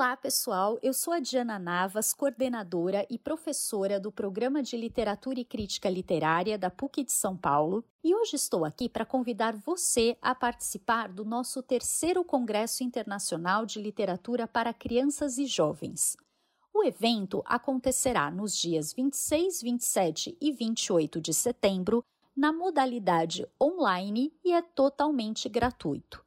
Olá, pessoal. Eu sou a Diana Navas, coordenadora e professora do Programa de Literatura e Crítica Literária da PUC de São Paulo, e hoje estou aqui para convidar você a participar do nosso terceiro Congresso Internacional de Literatura para Crianças e Jovens. O evento acontecerá nos dias 26, 27 e 28 de setembro, na modalidade online e é totalmente gratuito.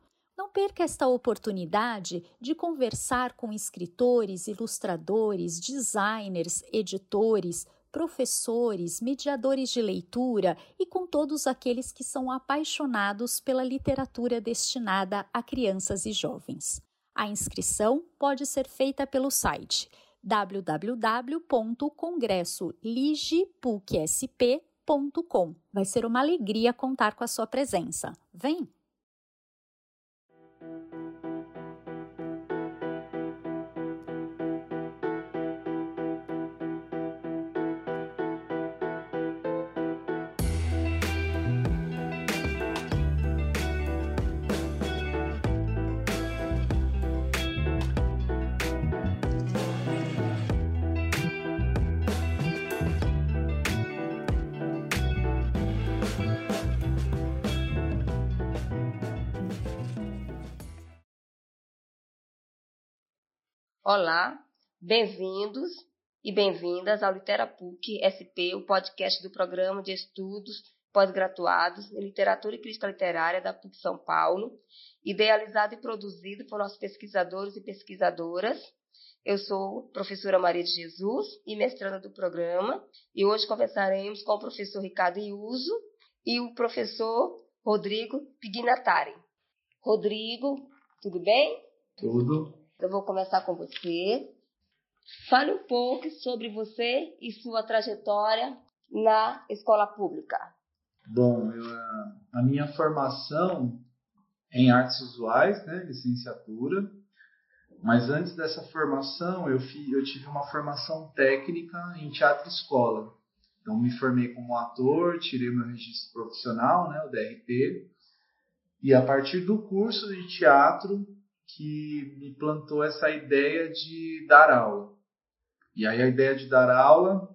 Perca esta oportunidade de conversar com escritores, ilustradores, designers, editores, professores, mediadores de leitura e com todos aqueles que são apaixonados pela literatura destinada a crianças e jovens. A inscrição pode ser feita pelo site www.congressoligpucsp.com. Vai ser uma alegria contar com a sua presença. Vem! Olá, bem-vindos e bem-vindas ao Literapuc SP, o podcast do Programa de Estudos Pós-Graduados em Literatura e Crítica Literária da PUC São Paulo, idealizado e produzido por nossos pesquisadores e pesquisadoras. Eu sou professora Maria de Jesus e mestranda do programa, e hoje conversaremos com o professor Ricardo Iuso e o professor Rodrigo Pignatari. Rodrigo, tudo bem? Tudo. Eu vou começar com você. Fale um pouco sobre você e sua trajetória na escola pública. Bom, eu, a minha formação é em artes visuais, né, licenciatura, mas antes dessa formação eu, fi, eu tive uma formação técnica em teatro escola. Então me formei como ator, tirei meu registro profissional, né, o DRT, e a partir do curso de teatro que me plantou essa ideia de dar aula. E aí a ideia de dar aula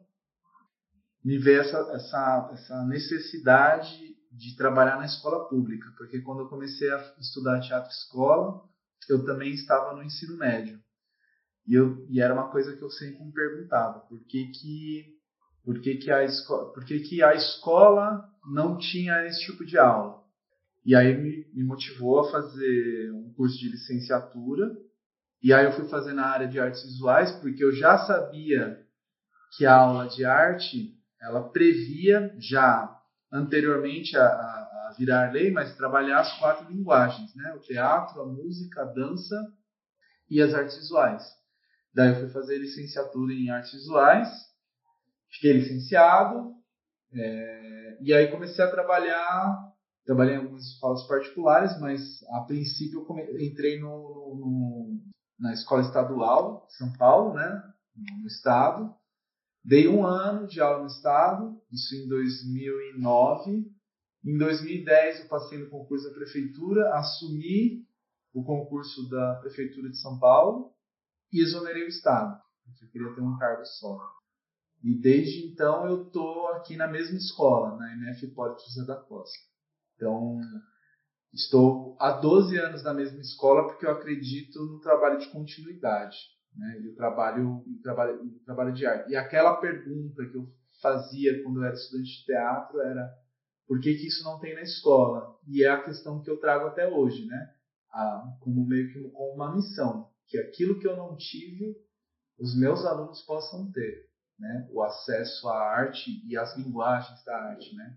me veio essa, essa, essa necessidade de trabalhar na escola pública, porque quando eu comecei a estudar teatro escola, eu também estava no ensino médio. E, eu, e era uma coisa que eu sempre me perguntava, por que que, por que, que, a, escola, por que, que a escola não tinha esse tipo de aula? E aí me, me motivou a fazer um curso de licenciatura. E aí eu fui fazer na área de artes visuais, porque eu já sabia que a aula de arte ela previa já anteriormente a, a, a, virar lei, mas trabalhar as quatro linguagens, né? O teatro, a música, a dança e as artes visuais. Daí eu fui fazer licenciatura em artes visuais, fiquei licenciado, é, e aí comecei a trabalhar trabalhei em algumas escolas particulares, mas a princípio eu entrei no, no, na escola estadual de São Paulo, né, no estado. Dei um ano de aula no estado, isso em 2009. Em 2010 eu passei no concurso da prefeitura, assumi o concurso da prefeitura de São Paulo e exonerei o estado, eu queria ter um cargo só. E desde então eu estou aqui na mesma escola, na MF Hipólito José da Costa. Então, estou há 12 anos na mesma escola porque eu acredito no trabalho de continuidade, né? E o trabalho, o trabalho, o trabalho de arte. E aquela pergunta que eu fazia quando eu era estudante de teatro era por que, que isso não tem na escola? E é a questão que eu trago até hoje, né? como meio que como uma missão, que aquilo que eu não tive, os meus alunos possam ter, né? O acesso à arte e às linguagens da arte, né?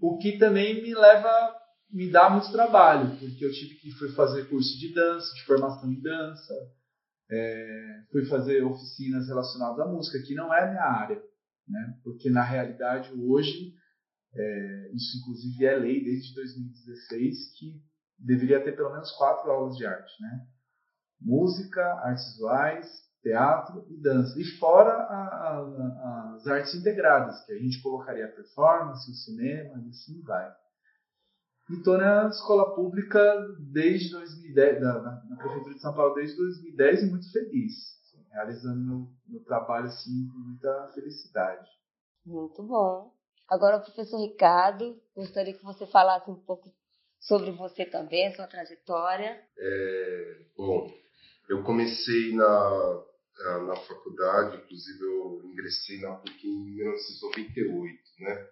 O que também me leva, me dá muito trabalho, porque eu tive que fui fazer curso de dança, de formação em dança, é, fui fazer oficinas relacionadas à música, que não é a minha área, né? Porque na realidade hoje é, isso inclusive é lei desde 2016 que deveria ter pelo menos quatro aulas de arte, né? Música, artes visuais, teatro e dança. E fora a, a, as artes integradas, que a gente colocaria a performance, o cinema e assim vai. E estou na escola pública desde 2010, na, na, Prefeitura de São Paulo desde 2010 e muito feliz. Assim, realizando meu, meu trabalho assim, com muita felicidade. Muito bom. Agora, professor Ricardo, gostaria que você falasse um pouco sobre você também, sua trajetória. É, bom, eu comecei na, na faculdade, inclusive eu ingressei na PUC em 1998, né?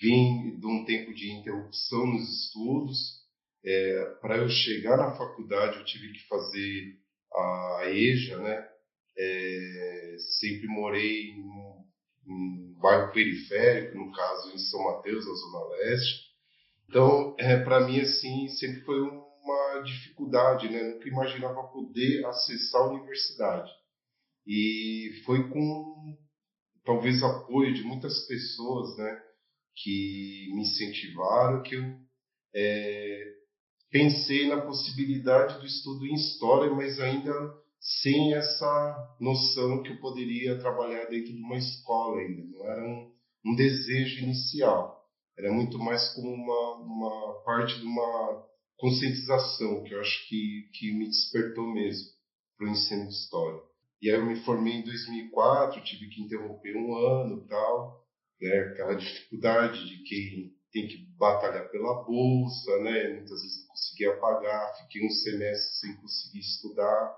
Vim de um tempo de interrupção nos estudos. É, Para eu chegar na faculdade, eu tive que fazer a EJA, né? É, sempre morei em um bairro periférico, no caso em São Mateus, na Zona Leste. Então, é, para mim, assim, sempre foi uma dificuldade, né? Nunca imaginava poder acessar a universidade. E foi com, talvez, apoio de muitas pessoas, né? Que me incentivaram, que eu é, pensei na possibilidade do estudo em História, mas ainda sem essa noção que eu poderia trabalhar dentro de uma escola ainda. Não era um, um desejo inicial. Era muito mais como uma, uma parte de uma conscientização que eu acho que, que me despertou mesmo para o ensino de história. E aí eu me formei em 2004, tive que interromper um ano tal, né, aquela dificuldade de quem tem que batalhar pela bolsa, né, muitas vezes não conseguia pagar, fiquei um semestre sem conseguir estudar,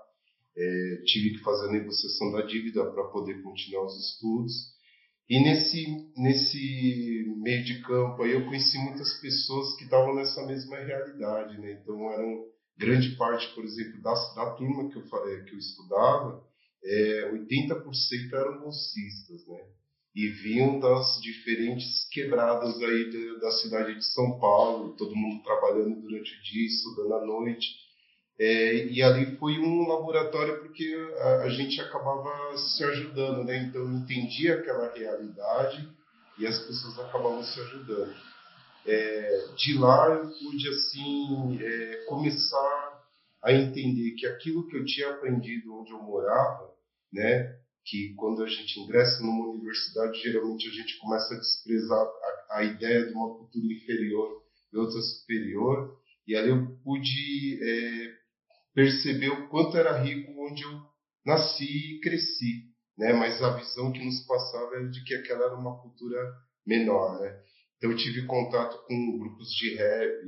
é, tive que fazer a negociação da dívida para poder continuar os estudos. E nesse, nesse meio de campo aí eu conheci muitas pessoas que estavam nessa mesma realidade, né? Então eram grande parte, por exemplo, da, da turma que eu, é, que eu estudava, é, 80% eram bolsistas, né? E vinham das diferentes quebradas aí da, da cidade de São Paulo, todo mundo trabalhando durante o dia, estudando à noite. É, e ali foi um laboratório porque a, a, gente acabava se ajudando, né? Então eu entendia aquela realidade e as pessoas acabavam se ajudando. É, de lá eu pude assim é, começar a entender que aquilo que eu tinha aprendido onde eu morava, né? Que quando a gente ingressa numa universidade geralmente a gente começa a desprezar a, a ideia de uma cultura inferior e outra superior. E ali eu pude é, perceber o quanto era rico onde eu nasci e cresci, né? Mas a visão que nos passava era de que aquela era uma cultura menor, né? Então eu tive contato com grupos de rap,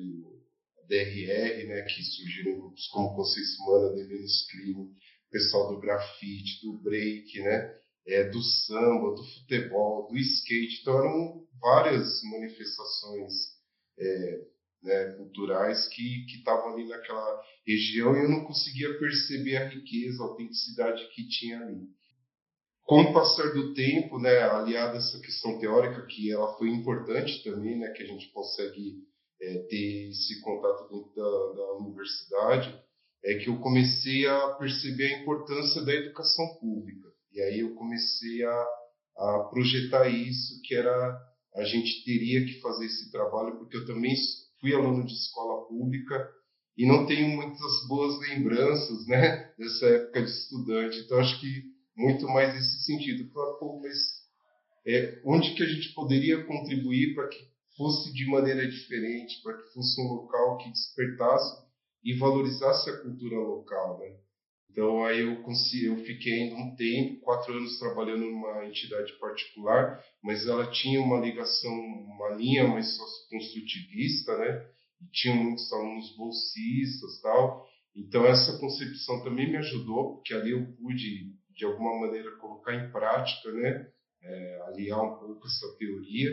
DRR, né? Que surgiram grupos como Consciência Humana, De Menos Crime, pessoal do grafite, do break, né? É, do samba, do futebol, do skate. Então eram várias manifestações é, né, culturais que estavam ali naquela região e eu não conseguia perceber a riqueza, a autenticidade que tinha ali. Com o passar do tempo, né, aliado a essa questão teórica, que ela foi importante também, né, que a gente consegue é, ter esse contato dentro da, da universidade, é que eu comecei a perceber a importância da educação pública. E aí eu comecei a, a projetar isso, que era a gente teria que fazer esse trabalho, porque eu também fui aluno de escola pública e não tenho muitas boas lembranças, né, dessa época de estudante. Então acho que muito mais nesse sentido, falar, pô, mas é, onde que a gente poderia contribuir para que fosse de maneira diferente, para que fosse um local que despertasse e valorizasse a cultura local, né? Então aí eu, consegui, eu fiquei um tempo, quatro anos trabalhando numa entidade particular, mas ela tinha uma ligação, uma linha mais socioconstrutivista, né? E tinha muitos alunos bolsistas tal. Então essa concepção também me ajudou, porque ali eu pude, de alguma maneira, colocar em prática, né? É, aliar um pouco essa teoria.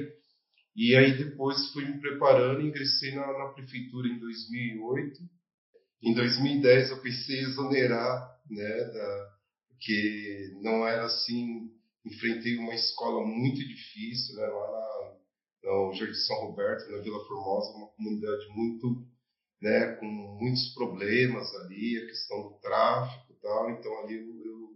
E aí depois fui me preparando, ingressei na, na prefeitura em 2008 em 2010 eu pensei exonerar, né, da, porque não era assim, enfrentei uma escola muito difícil, né, lá no Jardim São Roberto, na Vila Formosa, uma comunidade muito, né, com muitos problemas ali, a questão do tráfico e tal, então ali eu, eu,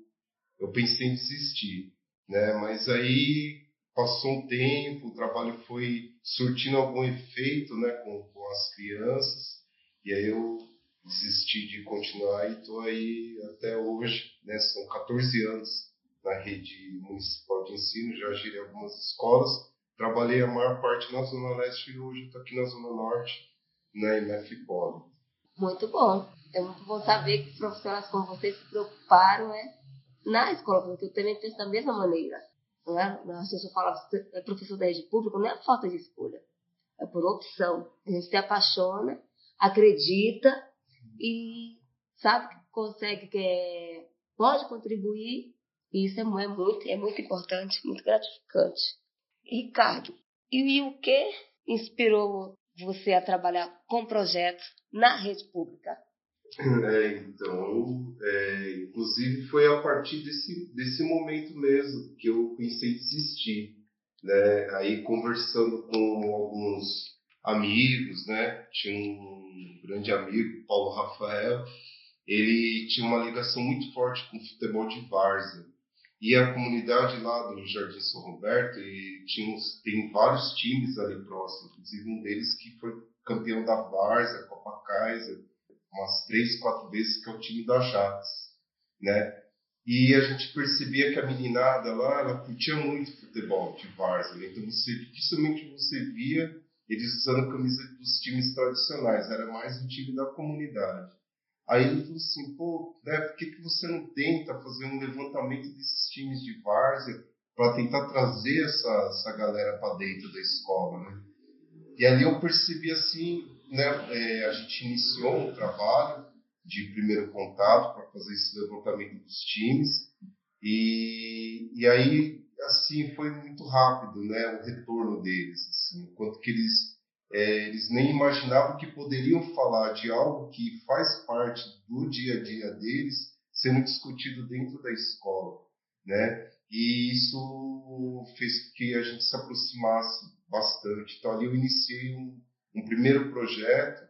eu pensei em desistir, né, mas aí passou um tempo, o trabalho foi surtindo algum efeito, né, com, com as crianças, e aí eu desisti de continuar e estou aí até hoje, né? São 14 anos na rede municipal de ensino, já girei algumas escolas, trabalhei a maior parte na Zona Leste e hoje estou aqui na Zona Norte, né, na FIPOL. Muito bom. É muito bom saber que profissionais como vocês se preocuparam né, na escola, porque eu também penso da mesma maneira. Não é? A gente fala, é professor da rede pública, não é falta de escolha, é por opção. A gente se apaixona, acredita e sabe que consegue, que é, pode contribuir, e isso é, é, muito, é muito importante, muito gratificante. Ricardo, e, e o que inspirou você a trabalhar com projetos na rede pública? É, então, é, inclusive foi a partir desse, desse momento mesmo que eu pensei em desistir. Né? Aí conversando com alguns amigos, né? Tinha um grande amigo, Paulo Rafael, ele tinha uma ligação muito forte com o futebol de várzea. E a comunidade lá do Jardim São Roberto, e tinha, tem vários times ali próximos, inclusive um deles que foi campeão da Várzea, Copa Kaiser, umas três, quatro vezes, que é o time da Ajax, né? E a gente percebia que a meninada lá, ela curtia muito futebol de várzea, então você, dificilmente você via eles usando camisa dos times tradicionais, era mais o time da comunidade. Aí ele falou assim, pô, né, por que, que você não tenta fazer um levantamento desses times de várzea para tentar trazer essa, essa galera para dentro da escola, né? E ali eu percebi assim, né, é, a gente iniciou um trabalho de primeiro contato para fazer esse levantamento dos times e, e aí assim foi muito rápido, né, o retorno deles, assim, quanto que eles é, eles nem imaginavam que poderiam falar de algo que faz parte do dia a dia deles sendo discutido dentro da escola, né? E isso fez que a gente se aproximasse bastante. Então ali eu iniciei um, um primeiro projeto,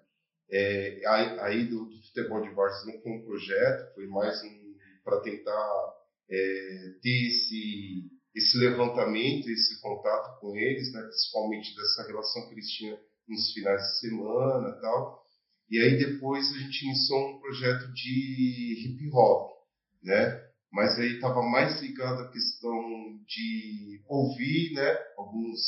é, aí do, do, futebol de várzea não foi um projeto, foi mais um, para tentar é, ter esse, esse levantamento, esse contato com eles, né, principalmente dessa relação que eles tinham nos finais de semana tal. E aí depois a gente iniciou um projeto de hip hop, né? Mas aí estava mais ligado à questão de ouvir, né? Alguns,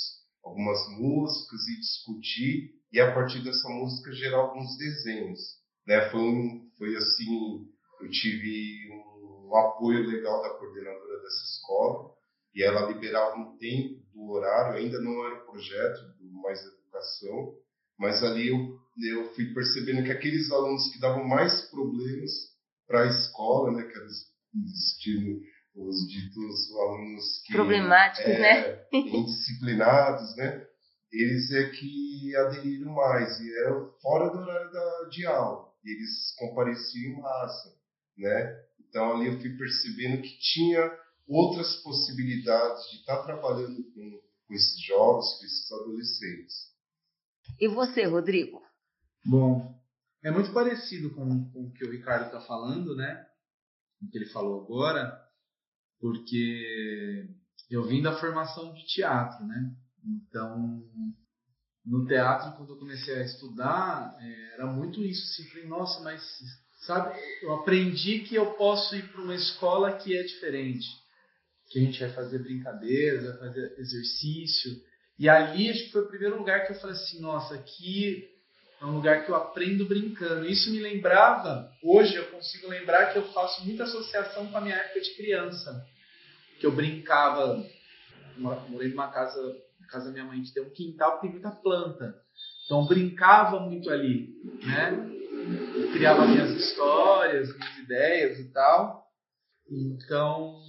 algumas músicas e discutir e a partir dessa música gerar alguns desenhos, né? Foi, um, foi assim, eu tive um apoio legal da coordenadora dessa escola e ela liberava um tempo do horário, ainda não era projeto do Mais Educação, mas ali eu, eu fui percebendo que aqueles alunos que davam mais problemas para a escola, né, que eram os, os ditos alunos que, problemáticos, é, né, indisciplinados, né, eles é que aderiram mais e eram fora do horário da, de aula, eles compareciam em massa, né? Então ali eu fui percebendo que tinha outras possibilidades de estar trabalhando com, com esses jovens, com esses adolescentes. E você, Rodrigo? Bom, é muito parecido com, com o que o Ricardo está falando, né? O que ele falou agora, porque eu vim da formação de teatro, né? Então, no teatro, quando eu comecei a estudar, é, era muito isso. Assim, falei, nossa, mas sabe, eu aprendi que eu posso ir para uma escola que é diferente, que a gente vai fazer brincadeiras, vai fazer exercício. E ali acho que foi o primeiro lugar que eu falei assim, nossa, aqui é um lugar que eu aprendo brincando. Isso me lembrava, hoje eu consigo lembrar que eu faço muita associação com a minha época de criança, que eu brincava, morei numa casa, na casa da minha mãe que tem um quintal que tem muita planta. Então brincava muito ali, né? Eu criava minhas histórias, minhas ideias e tal. Então,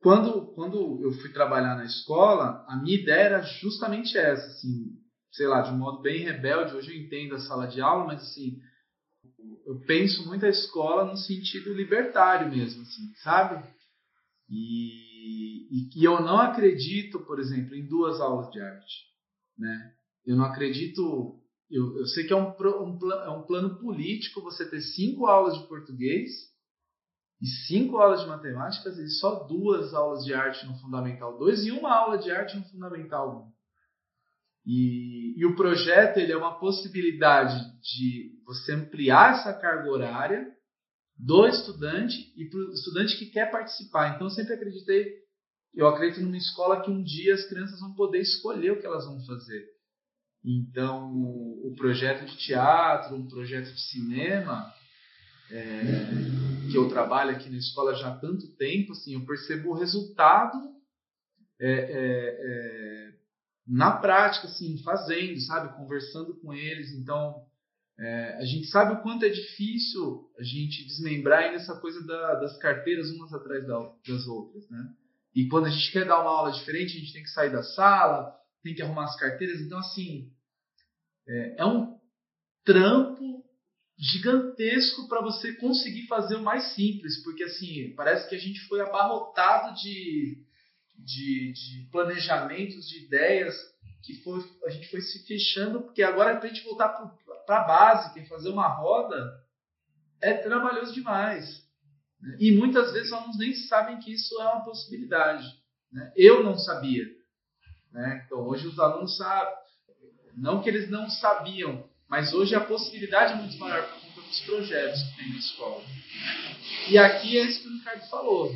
quando, quando eu fui trabalhar na escola, a minha ideia era justamente essa, assim, sei lá, de um modo bem rebelde. Hoje eu entendo a sala de aula, mas assim, eu penso muito a escola no sentido libertário mesmo, assim, sabe? E, e, e eu não acredito, por exemplo, em duas aulas de arte, né? Eu não acredito. Eu, eu sei que é um, um, é um plano político você ter cinco aulas de português e cinco aulas de matemática e só duas aulas de arte no Fundamental 2 e uma aula de arte no Fundamental 1. E, e o projeto ele é uma possibilidade de você ampliar essa carga horária do estudante e para o estudante que quer participar. Então, eu sempre acreditei, eu acredito numa escola que um dia as crianças vão poder escolher o que elas vão fazer. Então, o projeto de teatro, um projeto de cinema, é, que eu trabalho aqui na escola já há tanto tempo, assim, eu percebo o resultado é, é, é na prática, assim, fazendo, sabe, conversando com eles. Então, é, a gente sabe o quanto é difícil a gente desmembrar ainda essa coisa da, das carteiras umas atrás das outras, né? E quando a gente quer dar uma aula diferente, a gente tem que sair da sala, tem que arrumar as carteiras. Então, assim, é, é um trampo gigantesco para você conseguir fazer o mais simples, porque, assim, parece que a gente foi abarrotado de, de, de planejamentos, de ideias, que foi, a gente foi se fechando, porque agora para a gente voltar para a base, que é fazer uma roda, é trabalhoso demais. Né? E muitas vezes os alunos nem sabem que isso é uma possibilidade. Né? Eu não sabia. Né? Então hoje os alunos sabem. Não que eles não sabiam, mas hoje a possibilidade é muito maior por conta dos projetos que tem na escola. E aqui é isso que o Ricardo falou.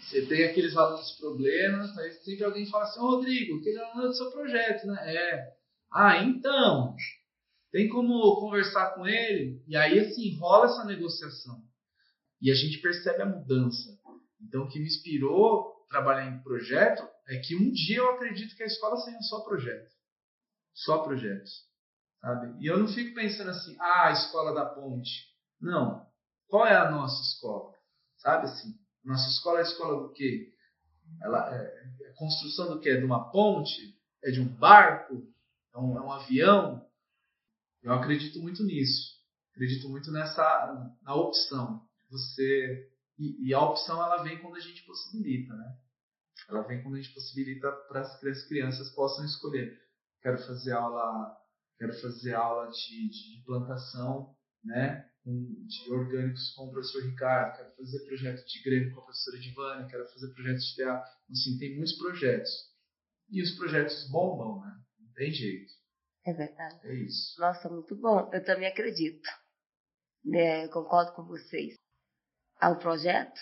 Você tem aqueles alunos problemas, aí sempre alguém fala assim, oh, Rodrigo, aquele aluno é do seu projeto, né? É. Ah, então, tem como conversar com ele? E aí, assim, rola essa negociação. E a gente percebe a mudança. Então, o que me inspirou trabalhar em projeto é que um dia eu acredito que a escola seja só projeto. Só projetos. Sabe? E eu não fico pensando assim, ah, a escola da ponte. Não. Qual é a nossa escola? Sabe assim? Nossa escola é a escola do quê? Ela é, é a construção do quê? De uma ponte? É de um barco? É um, é um avião? Eu acredito muito nisso. Acredito muito nessa na opção você e, e, a opção ela vem quando a gente possibilita, né? Ela vem quando a gente possibilita para que as crianças possam escolher. Quero fazer aula, quero fazer aula de, de plantação, né? de orgânicos com o professor Ricardo, quero fazer projeto de grêmio com a professora Divana, quero fazer projeto de teatro. Assim, tem muitos projetos. E os projetos bombam, né? Não tem jeito. É verdade. É isso. Nossa, muito bom. Eu também acredito. É, concordo com vocês ao projeto,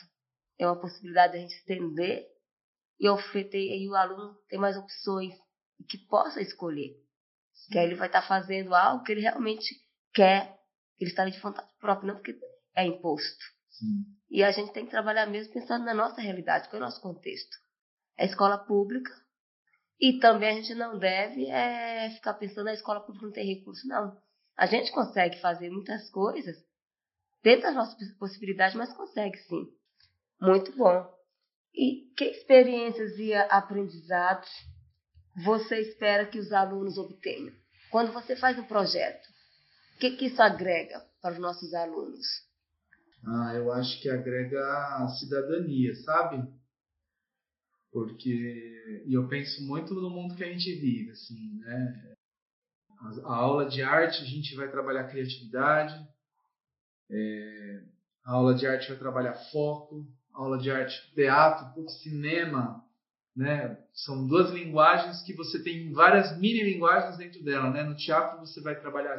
é uma possibilidade de a gente estender e oferecer aí o aluno ter mais opções que possa escolher. Que aí ele vai estar fazendo algo que ele realmente quer, que ele está de vontade própria, não porque é imposto. Sim. E a gente tem que trabalhar mesmo pensando na nossa realidade, qual é o nosso contexto. É escola pública, e também a gente não deve é, ficar pensando na escola pública não tem recurso, não. A gente consegue fazer muitas coisas dentro das nossas possibilidades, mas consegue sim. Muito bom. E que experiências e aprendizados você espera que os alunos obtenham? Quando você faz um projeto, o que, que isso agrega para os nossos alunos? Ah, eu acho que agrega cidadania, sabe? Porque e eu penso muito no mundo que a gente vive, assim, né? A aula de arte a gente vai trabalhar criatividade, é, a aula de arte vai trabalhar foco, a aula de arte teatro, cinema, né? São duas linguagens que você tem várias mini linguagens dentro dela, né? No teatro você vai trabalhar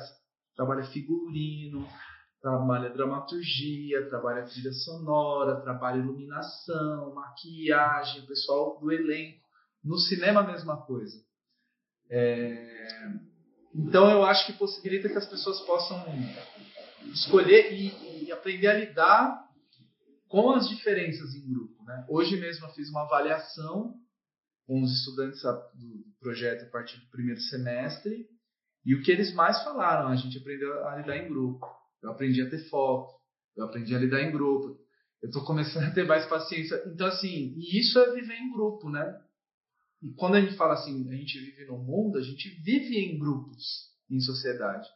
trabalha figurino, trabalha dramaturgia, trabalha trilha sonora, trabalha iluminação, maquiagem, pessoal do elenco. No cinema a mesma coisa. É... Então eu acho que possibilita que as pessoas possam escolher e, e, aprender a lidar com as diferenças em grupo. Né? Hoje mesmo eu fiz uma avaliação com os estudantes do projeto a partir do primeiro semestre e o que eles mais falaram, a gente aprendeu a lidar em grupo. Eu aprendi a ter foco, eu aprendi a lidar em grupo. Eu estou começando a ter mais paciência. Então, assim, e isso é viver em grupo, né? E quando a gente fala assim, a gente vive no mundo, a gente vive em grupos, em sociedade.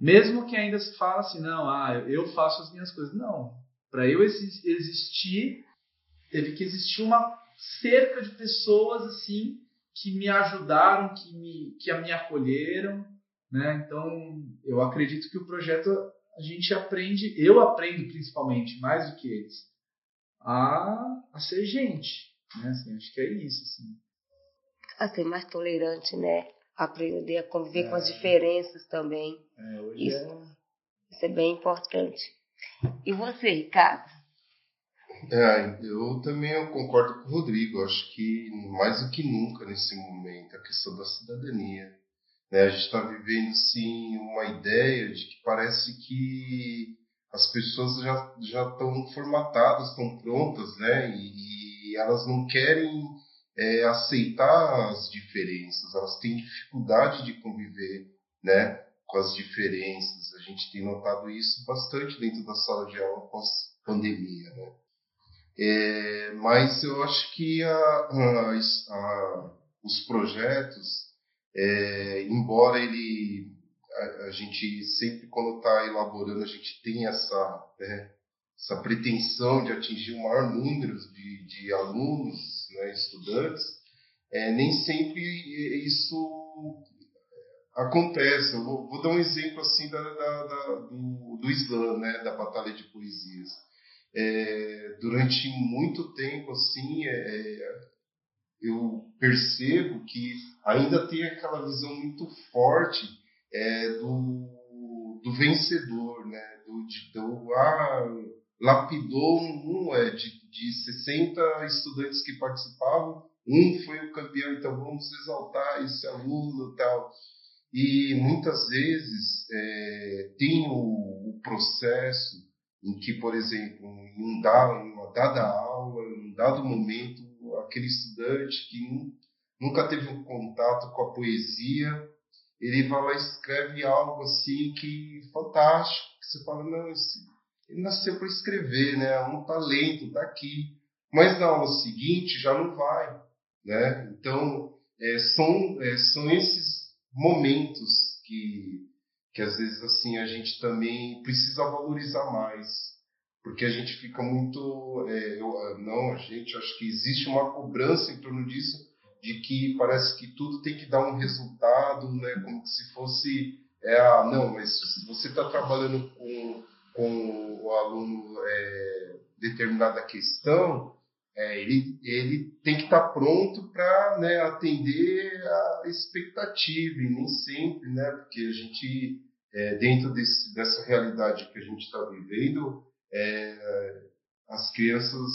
Mesmo que ainda se fala assim, não, ah, eu faço as minhas coisas. Não. Para eu existir, teve que existir uma cerca de pessoas assim que me ajudaram, que me, que me acolheram. Né? Então, eu acredito que o projeto a gente aprende, eu aprendo principalmente, mais do que eles, a, a ser gente. Né? Assim, acho que é isso. Assim. A ser mais tolerante, né? aprender a conviver é. com as é. diferenças também. É, isso, é... isso é bem importante. E você, Ricardo? É, eu também eu concordo com o Rodrigo. Acho que mais do que nunca nesse momento a questão da cidadania. Né? A gente está vivendo, sim, uma ideia de que parece que as pessoas já, já estão formatadas, estão prontas, né? E, e elas não querem é, aceitar as diferenças, elas têm dificuldade de conviver, né? Com as diferenças. A gente tem notado isso bastante dentro da sala de aula pós-pandemia, né? É, mas eu acho que a, a, a, os projetos, é, embora ele a, gente sempre quando está elaborando a gente tem essa né, essa pretensão de atingir o maior número de, de alunos, né, estudantes, é, nem sempre isso acontece. Eu vou, vou dar um exemplo assim da, da, da, do, do Islã, né, da Batalha de Poesias é, durante muito tempo assim é, eu percebo que ainda tem aquela visão muito forte é, do, do vencedor, né? Do, de, do ah, lapidou um, é, de, de 60 estudantes que participavam, um foi o campeão, então vamos exaltar esse aluno tal. E muitas vezes é, tem o, o processo em que, por exemplo, em, um dado, em uma dada aula, em um dado momento, aquele estudante que nunca teve um contato com a poesia, ele vai lá e escreve algo assim que fantástico, que você fala, não, esse, ele nasceu para escrever, né? É um talento, tá aqui. Mas na aula seguinte já não vai, né? Então, é, são, é, são esses momentos que que às vezes assim a gente também precisa valorizar mais, porque a gente fica muito, é, eu, ah, não, a gente acho que existe uma cobrança em torno disso, de que parece que tudo tem que dar um resultado, né, como se fosse, é, ah, não, mas se você está trabalhando com, com o aluno é, determinada questão, é, ele, ele tem que estar tá pronto para né, atender a expectativa, e nem sempre, né, porque a gente, é, dentro desse, dessa realidade que a gente está vivendo, é, as crianças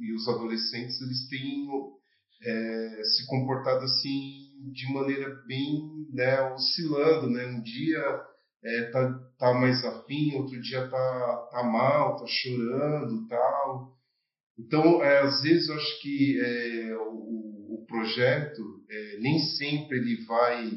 e os adolescentes eles têm é, se comportado assim de maneira bem né, oscilando, né? Um dia é, tá, tá mais afim, outro dia tá, tá mal, tá chorando, tal. Então, é, às vezes, eu acho que é, o, o, projeto nem sempre ele vai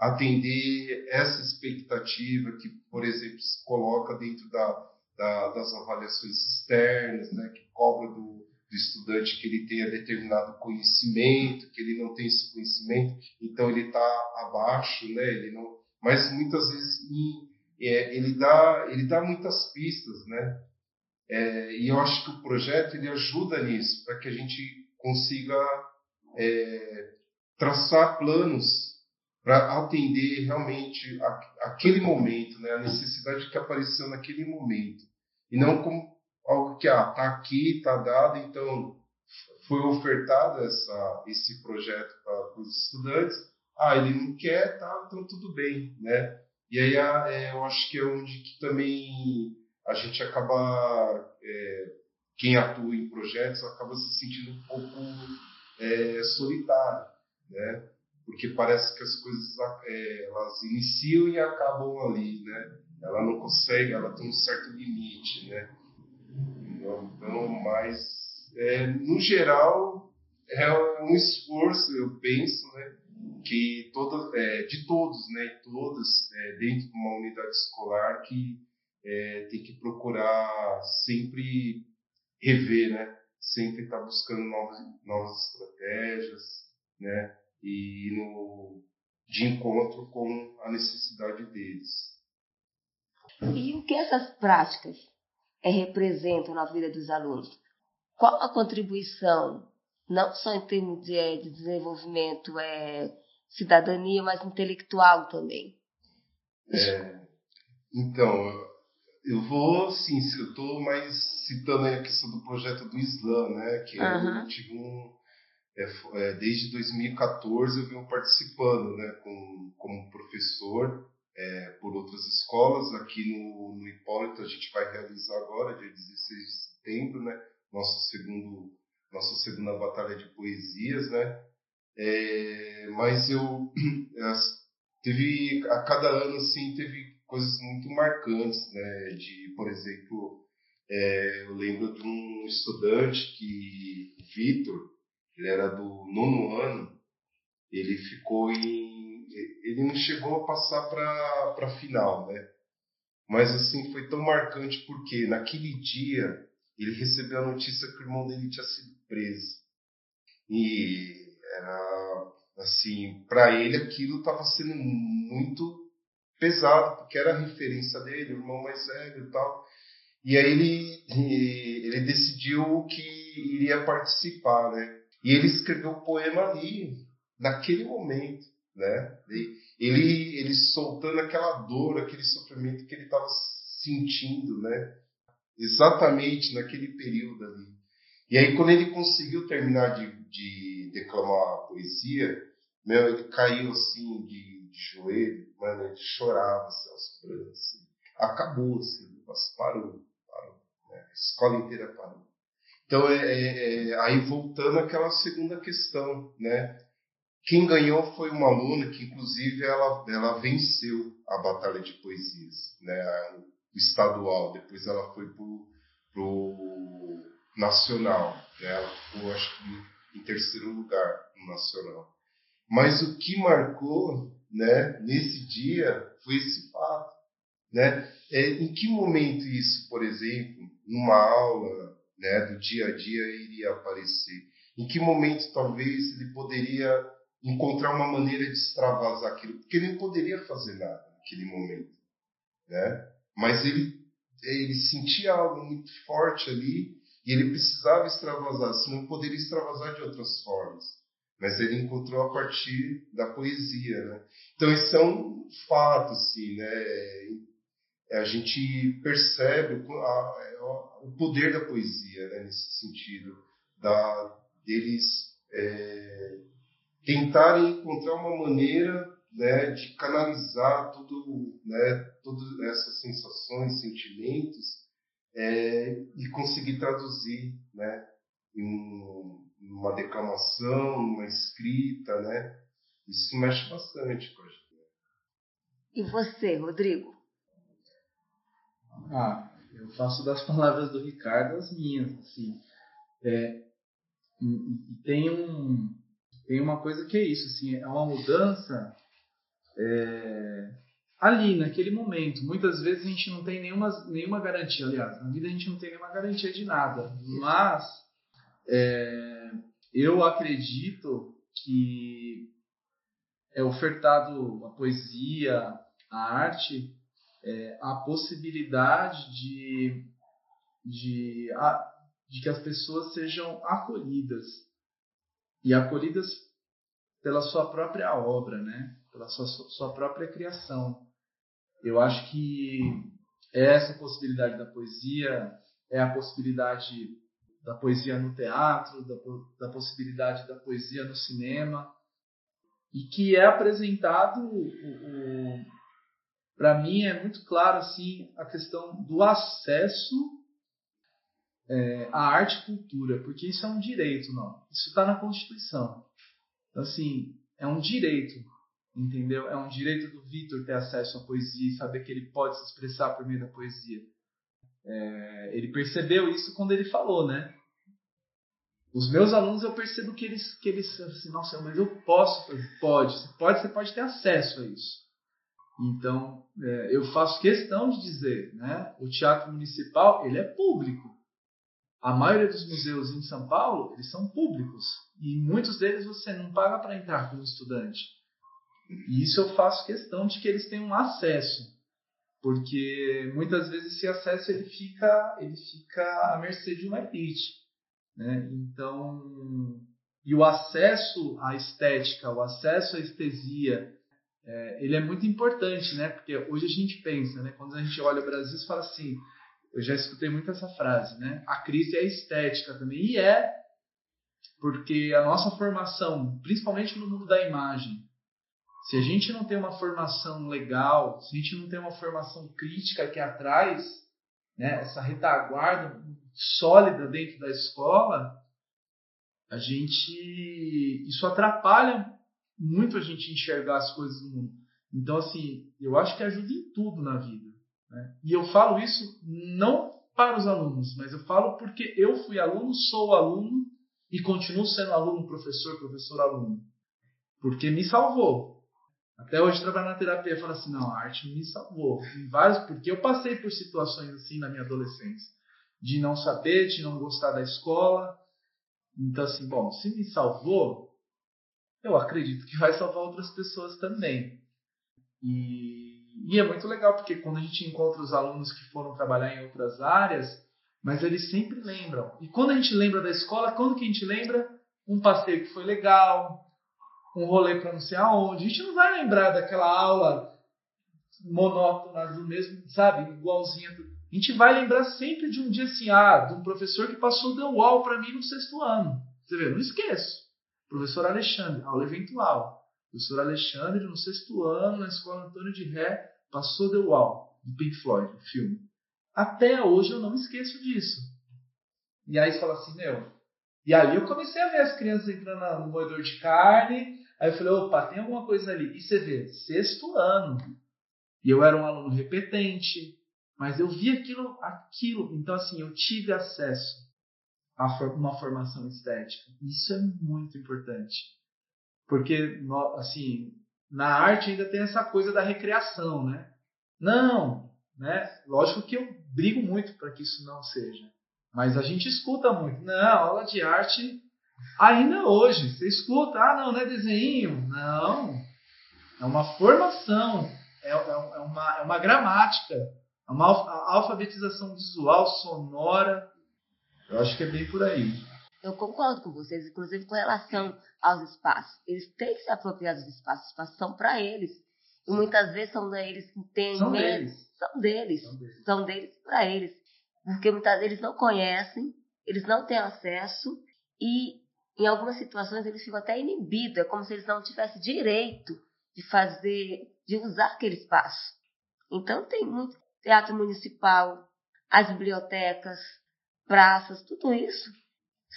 atender essa expectativa que, por exemplo, se coloca dentro da, da, das avaliações externas, né, que cobra do, do estudante que ele tenha determinado conhecimento, que ele não tem esse conhecimento, então ele está abaixo, né, ele não, mas muitas vezes é, ele dá ele dá muitas pistas, né, é, e eu acho que o projeto ele ajuda nisso, para que a gente consiga é, traçar planos para atender realmente a, aquele momento, né, a necessidade que apareceu naquele momento. E não como algo que está ah, tá aqui, está dado, então foi ofertado essa, esse projeto para os estudantes. Ah, ele não quer, tá, então tudo bem, né? E aí é, eu acho que é onde que também a gente acaba, é, quem atua em projetos, acaba se sentindo um pouco é, solitário, né? Porque parece que as coisas é, elas iniciam e acabam ali, né? Ela não consegue, ela tem um certo limite, né? Então, mas é, no geral é um esforço, eu penso, né? Que toda, é, de todos, né? Todas é, dentro de uma unidade escolar que é, tem que procurar sempre rever, né? Sempre estar tá buscando novas, novas estratégias, né? E no, de encontro com a necessidade deles. E o que essas práticas é, representam na vida dos alunos? Qual a contribuição, não só em termos de, é, de desenvolvimento é, cidadania, mas intelectual também? É, então, eu vou, sim, eu estou mais citando a questão do projeto do Islã, né? Que uhum. eu tive um. É, é, desde 2014 eu venho participando, né? Com, como professor é, por outras escolas. Aqui no, no Hipólito a gente vai realizar agora, dia 16 de setembro, né? Nosso segundo, nossa segunda batalha de poesias, né? É, mas eu teve a cada ano assim teve coisas muito marcantes, né? De, por exemplo, é, eu lembro de um estudante que, Vitor, ele era do nono ano, ele ficou em. Ele não chegou a passar para a final, né? Mas assim, foi tão marcante porque naquele dia ele recebeu a notícia que o irmão dele tinha sido preso. E era assim, para ele aquilo estava sendo muito pesado, porque era a referência dele, o irmão mais velho e tal. E aí ele, ele decidiu que iria participar, né? E ele escreveu o poema ali, naquele momento, né? Ele, ele soltando aquela dor, aquele sofrimento que ele estava sentindo, né? Exatamente naquele período ali. E aí quando ele conseguiu terminar de, de declamar a poesia, meu, ele caiu assim de, de joelho, mano, ele chorava assim, aos prantos. Assim. Acabou, assim, parou, parou. Né? A escola inteira parou. Então, é, é, é, aí voltando àquela segunda questão, né? Quem ganhou foi uma aluna que, inclusive, ela, ela venceu a batalha de poesias, né? O estadual. Depois ela foi pro, pro nacional. Né? Ela ficou, acho que, em terceiro lugar no nacional. Mas o que marcou, né? Nesse dia foi esse fato, né? É, em que momento isso, por exemplo, numa aula né, do dia a dia iria aparecer? Em que momento talvez ele poderia encontrar uma maneira de extravasar aquilo? Porque ele não poderia fazer nada naquele momento, né? Mas ele ele sentia algo muito forte ali e ele precisava extravasar, senão poderia extravasar de outras formas. Mas ele encontrou a partir da poesia, né? Então isso é um fato, assim, né? É, a gente percebe o poder da poesia né, nesse sentido, da, deles é, tentarem encontrar uma maneira né, de canalizar tudo, né, todas essas sensações, sentimentos é, e conseguir traduzir né, em uma declamação, uma escrita, né? Isso mexe bastante com a gente. E você, Rodrigo? Ah, eu faço das palavras do Ricardo as minhas, assim. É, e, tem um tem uma coisa que é isso, assim, é uma mudança é, ali, naquele momento. Muitas vezes a gente não tem nenhuma, nenhuma garantia, aliás, na vida a gente não tem nenhuma garantia de nada, mas é, eu acredito que é ofertado a poesia, a arte, é, a possibilidade de, de, a, de que as pessoas sejam acolhidas e acolhidas pela sua própria obra, né? pela sua, sua própria criação. Eu acho que essa possibilidade da poesia é a possibilidade da poesia no teatro, da, da possibilidade da poesia no cinema, e que é apresentado, o, o para mim é muito claro assim a questão do acesso é, à arte e cultura, porque isso é um direito, não? Isso está na Constituição. Então, assim, é um direito, entendeu? É um direito do Vitor ter acesso à poesia e saber que ele pode se expressar por meio da poesia. É, ele percebeu isso quando ele falou, né? Os meus alunos eu percebo que eles, que eles assim, nossa, mas eu posso fazer. Pode, você pode, você pode ter acesso a isso. Então, é, eu faço questão de dizer, né? O teatro municipal, ele é público. A maioria dos museus em São Paulo, eles são públicos. E muitos deles você não paga para entrar como estudante. E isso eu faço questão de que eles tenham acesso porque muitas vezes esse acesso ele fica ele fica à mercê de uma elite né então e o acesso à estética o acesso à estesia é, ele é muito importante né? Porque hoje a gente pensa né? Quando a gente olha o Brasil você fala assim eu já escutei muito essa frase né? A crise é estética também. E é porque a nossa formação principalmente no mundo da imagem se a gente não tem uma formação legal, se a gente não tem uma formação crítica aqui atrás, né, essa retaguarda sólida dentro da escola, a gente isso atrapalha muito a gente enxergar as coisas no mundo. Então, assim, eu acho que ajuda em tudo na vida. Né? E eu falo isso não para os alunos, mas eu falo porque eu fui aluno, sou aluno e continuo sendo aluno, professor, professor, aluno. Porque me salvou. Até hoje trabalho na terapia e falo assim, não, a arte me salvou. Em vários, porque eu passei por situações assim na minha adolescência. De não saber, de não gostar da escola. Então, assim, bom, se me salvou, eu acredito que vai salvar outras pessoas também. E, e é muito legal, porque quando a gente encontra os alunos que foram trabalhar em outras áreas, mas eles sempre lembram. E quando a gente lembra da escola, quando que a gente lembra? Um passeio que foi legal, um rolê para não sei aonde. A gente não vai lembrar daquela aula monótona do mesmo, sabe, igualzinha. A gente vai lembrar sempre de um dia assim, ah, de um professor que passou deu UAU para mim no sexto ano. Você vê, não esqueço. Professor Alexandre, aula eventual. Professor Alexandre, no sexto ano, na escola Antônio de Ré, passou The Wall, do Pink Floyd, o filme. Até hoje eu não esqueço disso. E aí você fala assim, meu. E ali eu comecei a ver as crianças entrando no moedor de carne. Aí eu falei, opa, tem alguma coisa ali. E você vê, sexto ano. E eu era um aluno repetente, mas eu vi aquilo, aquilo. Então, assim, eu tive acesso a uma formação estética. Isso é muito importante. Porque, assim, na arte ainda tem essa coisa da recreação, né? Não, né? Lógico que eu brigo muito para que isso não seja. Mas a gente escuta muito. Não, aula de arte ainda hoje. Você escuta, ah, não, não é desenho. Não. É uma formação. É, é, é uma, é uma gramática. É uma alfabetização visual, sonora. Eu acho que é bem por aí. Eu concordo com vocês, inclusive com relação aos espaços. Eles têm que se apropriar dos espaços, os espaços são para eles. E muitas vezes são deles que têm são medo. Deles. São deles. São deles. São deles para eles. Porque muitas vezes eles não conhecem, eles não têm acesso e em algumas situações eles ficam até inibidos. É como se eles não tivessem direito de fazer, de usar aquele espaço. Então tem muito teatro municipal, as bibliotecas, praças, tudo isso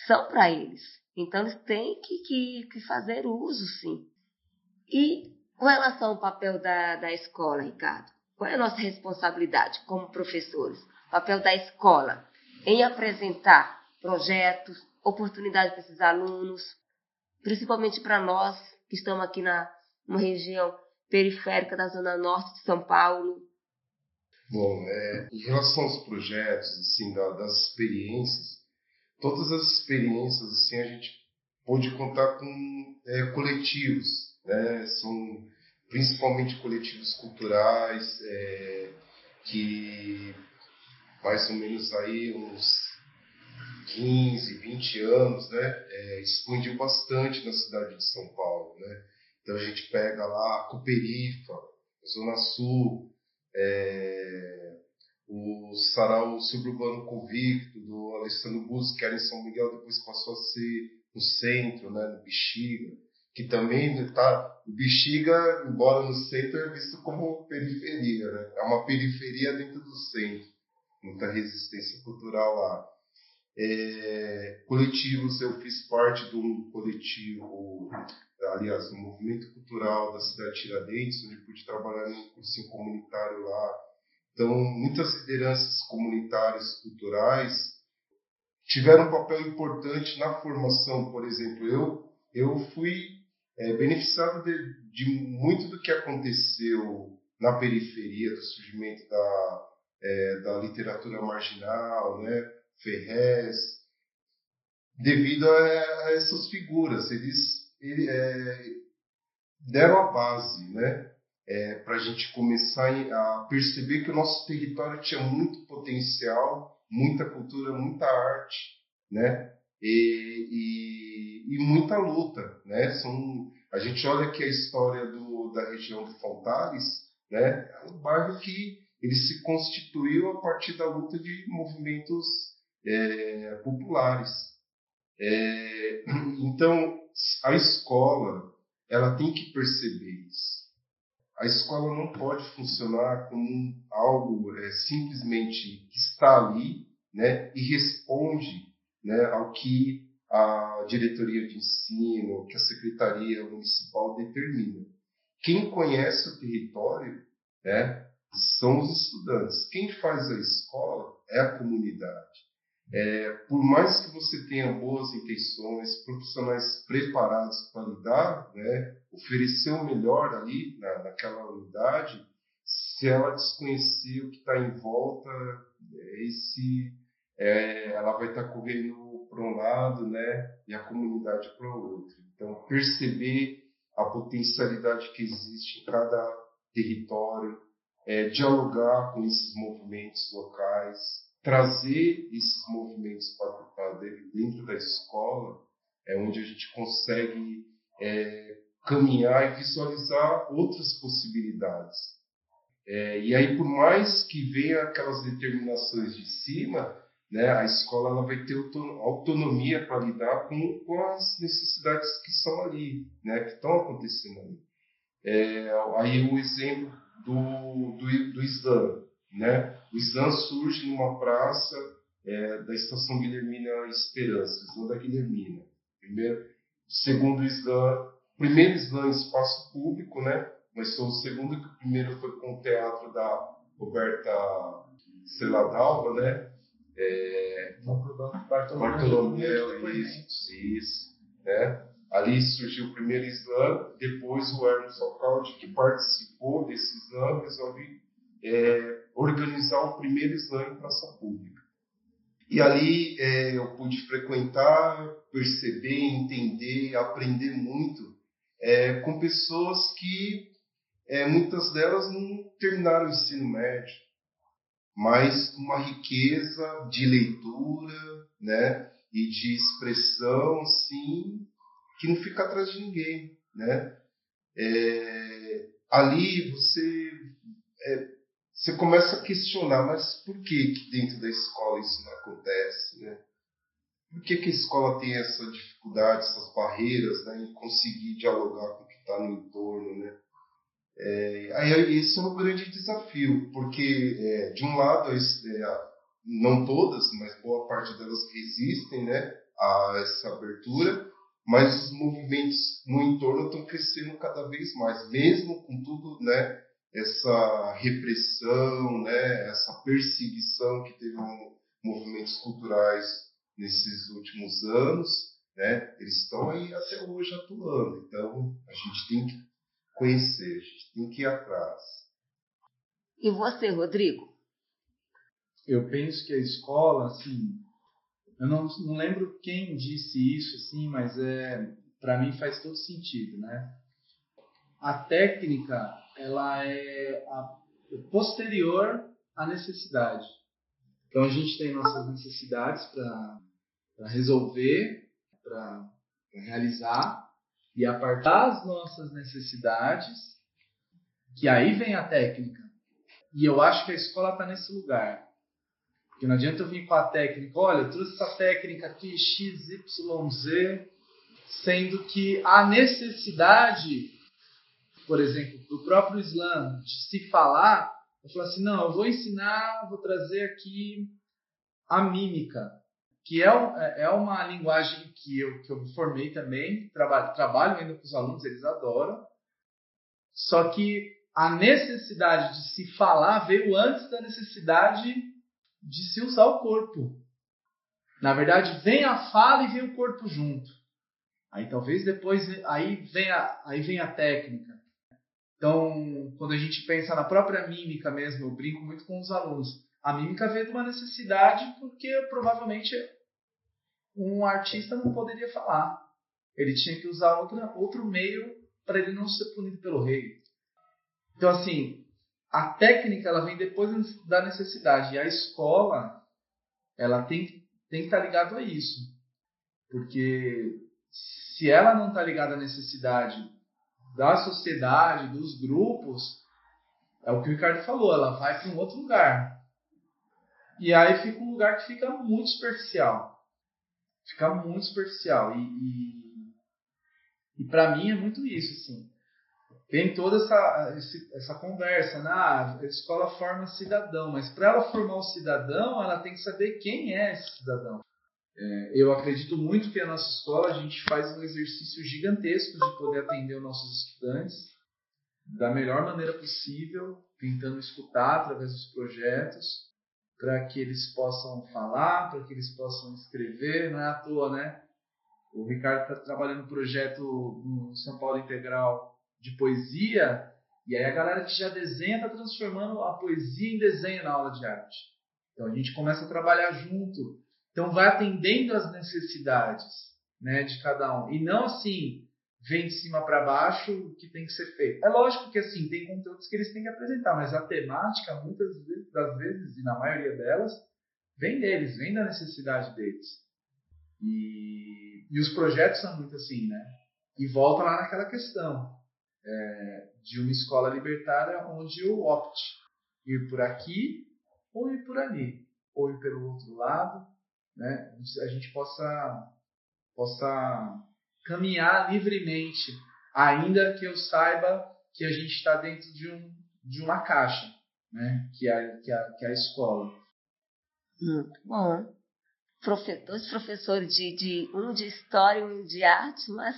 são para eles. Então, eles têm que, que, que, fazer uso, sim. E com relação ao papel da, da escola, Ricardo, qual é a nossa responsabilidade como professores? O papel da escola em apresentar projetos, oportunidades para esses alunos, principalmente para nós que estamos aqui na uma região periférica da zona norte de São Paulo. Bom, é, em relação aos projetos, assim, da, das experiências, todas as experiências assim a gente pode contar com é, coletivos, né? São principalmente coletivos culturais é, que mais ou menos aí uns 15, 20 anos, né? É, expandiu bastante na cidade de São Paulo, né? Então a gente pega lá a Coperifa, Zona Sul, é, o sarau suburbano convicto do Alessandro Buzzi, que era em São Miguel, depois passou a ser no centro, né, no Bexiga, que também está, o Bexiga, embora no centro, é visto como periferia, né? é uma periferia dentro do centro, muita resistência cultural lá. É, coletivos, eu fiz parte de um coletivo, aliás, um movimento cultural da cidade de Tiradentes, onde pude trabalhar num cursinho comunitário lá, então, muitas lideranças comunitárias, culturais, tiveram um papel importante na formação. Por exemplo, eu, eu fui é, beneficiado de, de, muito do que aconteceu na periferia, do surgimento da, é, da literatura marginal, né? Ferrez, devido a, a essas figuras. Eles, ele, é, deram a base, né? é, para a gente começar a perceber que o nosso território tinha muito potencial, muita cultura, muita arte, né? E, e, e muita luta, né? São, a gente olha aqui a história do, da região de Fontales, né? É um bairro que ele se constituiu a partir da luta de movimentos é, populares. É, então, a escola ela tem que perceber isso a escola não pode funcionar como algo é, simplesmente que está ali né, e responde né, ao que a diretoria de ensino, que a secretaria municipal determina. quem conhece o território né, são os estudantes. Quem faz a escola é a comunidade. É, por mais que você tenha boas intenções, profissionais preparados para lidar, né, oferecer o melhor ali na, naquela unidade, se ela desconhecer o que está em volta, esse, é, ela vai estar tá correndo para um lado né, e a comunidade para o outro. Então, perceber a potencialidade que existe em cada território, é, dialogar com esses movimentos locais, trazer esses movimentos para dentro da escola, é onde a gente consegue é, caminhar e visualizar outras possibilidades. É, e aí, por mais que venha aquelas determinações de cima, né, a escola ela vai ter autonomia para lidar com, com, as necessidades que são ali, né, que estão acontecendo ali. É, aí o exemplo do, do, do Islã. Né? O Islã surge numa praça é, da estação Guilhermina Esperança, Islã da Guilhermina. Primeiro, segundo Islã, primeiro Islã em espaço público, né? mas foi o segundo que o primeiro foi com o teatro da Roberta Celadalva, né? É, Bartolomeu, isso, isso, né? Ali surgiu o primeiro Islã, depois o Hermes Alcalde, que participou desse Islã, resolve é, organizar o primeiro Islã em praça pública. E ali é, eu pude frequentar, perceber, entender, aprender muito é, com pessoas que é, muitas delas não terminaram o ensino médio, mas uma riqueza de leitura, né, e de expressão, sim, que não fica atrás de ninguém, né? É, ali você é, você começa a questionar, mas por que, que dentro da escola isso não acontece, né? Por que, que a escola tem essa dificuldade, essas barreiras, né, em conseguir dialogar com o que está no entorno, né? É, aí esse é um grande desafio, porque é, de um lado é, não todas, mas boa parte delas resistem, né, a essa abertura, mas os movimentos no entorno estão crescendo cada vez mais, mesmo com tudo, né, essa repressão, né, essa perseguição que teve movimentos culturais nesses últimos anos, né, eles estão aí até hoje atuando. Então, a gente tem que conhecer, a gente tem que ir atrás. E você, Rodrigo? Eu penso que a escola, assim, eu não, não lembro quem disse isso, assim, mas é, para mim faz todo sentido, né? A técnica, ela é a, posterior à necessidade. Então a gente tem nossas necessidades para resolver, para realizar, e a partir das nossas necessidades, que aí vem a técnica. E eu acho que a escola está nesse lugar. Porque não adianta eu vir com a técnica, olha, eu trouxe essa técnica aqui, X, Y, Z, sendo que a necessidade, por exemplo, do próprio Islã, de se falar, eu falo assim, não, eu vou ensinar, vou trazer aqui a mímica, que é, é uma linguagem que eu, que eu me formei também, trabalho, trabalho ainda com os alunos, eles adoram, só que a necessidade de se falar veio antes da necessidade de se usar o corpo. Na verdade, vem a fala e vem o corpo junto. Aí talvez depois aí vem a, aí vem a técnica. Então, quando a gente pensa na própria mímica mesmo, eu brinco muito com os alunos. A mímica veio de uma necessidade porque provavelmente um artista não poderia falar. Ele tinha que usar outra, outro meio para ele não ser punido pelo rei. Então, assim, a técnica ela vem depois da necessidade. E a escola ela tem, tem que estar tá ligado a isso. Porque se ela não está ligada à necessidade da sociedade, dos grupos, é o que o Ricardo falou, ela vai para um outro lugar. E aí fica um lugar que fica muito superficial. Fica muito superficial. E, e, e para mim é muito isso, assim tem toda essa, essa conversa, né? Ah, a escola forma cidadão, mas para ela formar o cidadão, ela tem que saber quem é esse cidadão. É, eu acredito muito que a nossa escola a gente faz um exercício gigantesco de poder atender os nossos estudantes, da melhor maneira possível, tentando escutar através dos projetos, para que eles possam falar, para que eles possam escrever, não é à toa, né? O Ricardo está trabalhando um projeto no São Paulo Integral de poesia, e aí a galera que já desenha está transformando a poesia em desenho na aula de arte. Então a gente começa a trabalhar junto. Então vai atendendo às necessidades né, de cada um. E não assim, vem de cima para baixo o que tem que ser feito. É lógico que assim, tem conteúdos que eles têm que apresentar, mas a temática, muitas das vezes, e na maioria delas, vem deles, vem da necessidade deles. E, e os projetos são muito assim, né? E volta lá naquela questão é, de uma escola libertária onde eu opte ir por aqui ou ir por ali, ou ir pelo outro lado, né? A gente possa possa caminhar livremente, ainda que eu saiba que a gente está dentro de, um, de uma caixa, né? que, é, que, é, que é a escola. Muito bom. Profe dois professores, de, de, um de história e um de arte, mas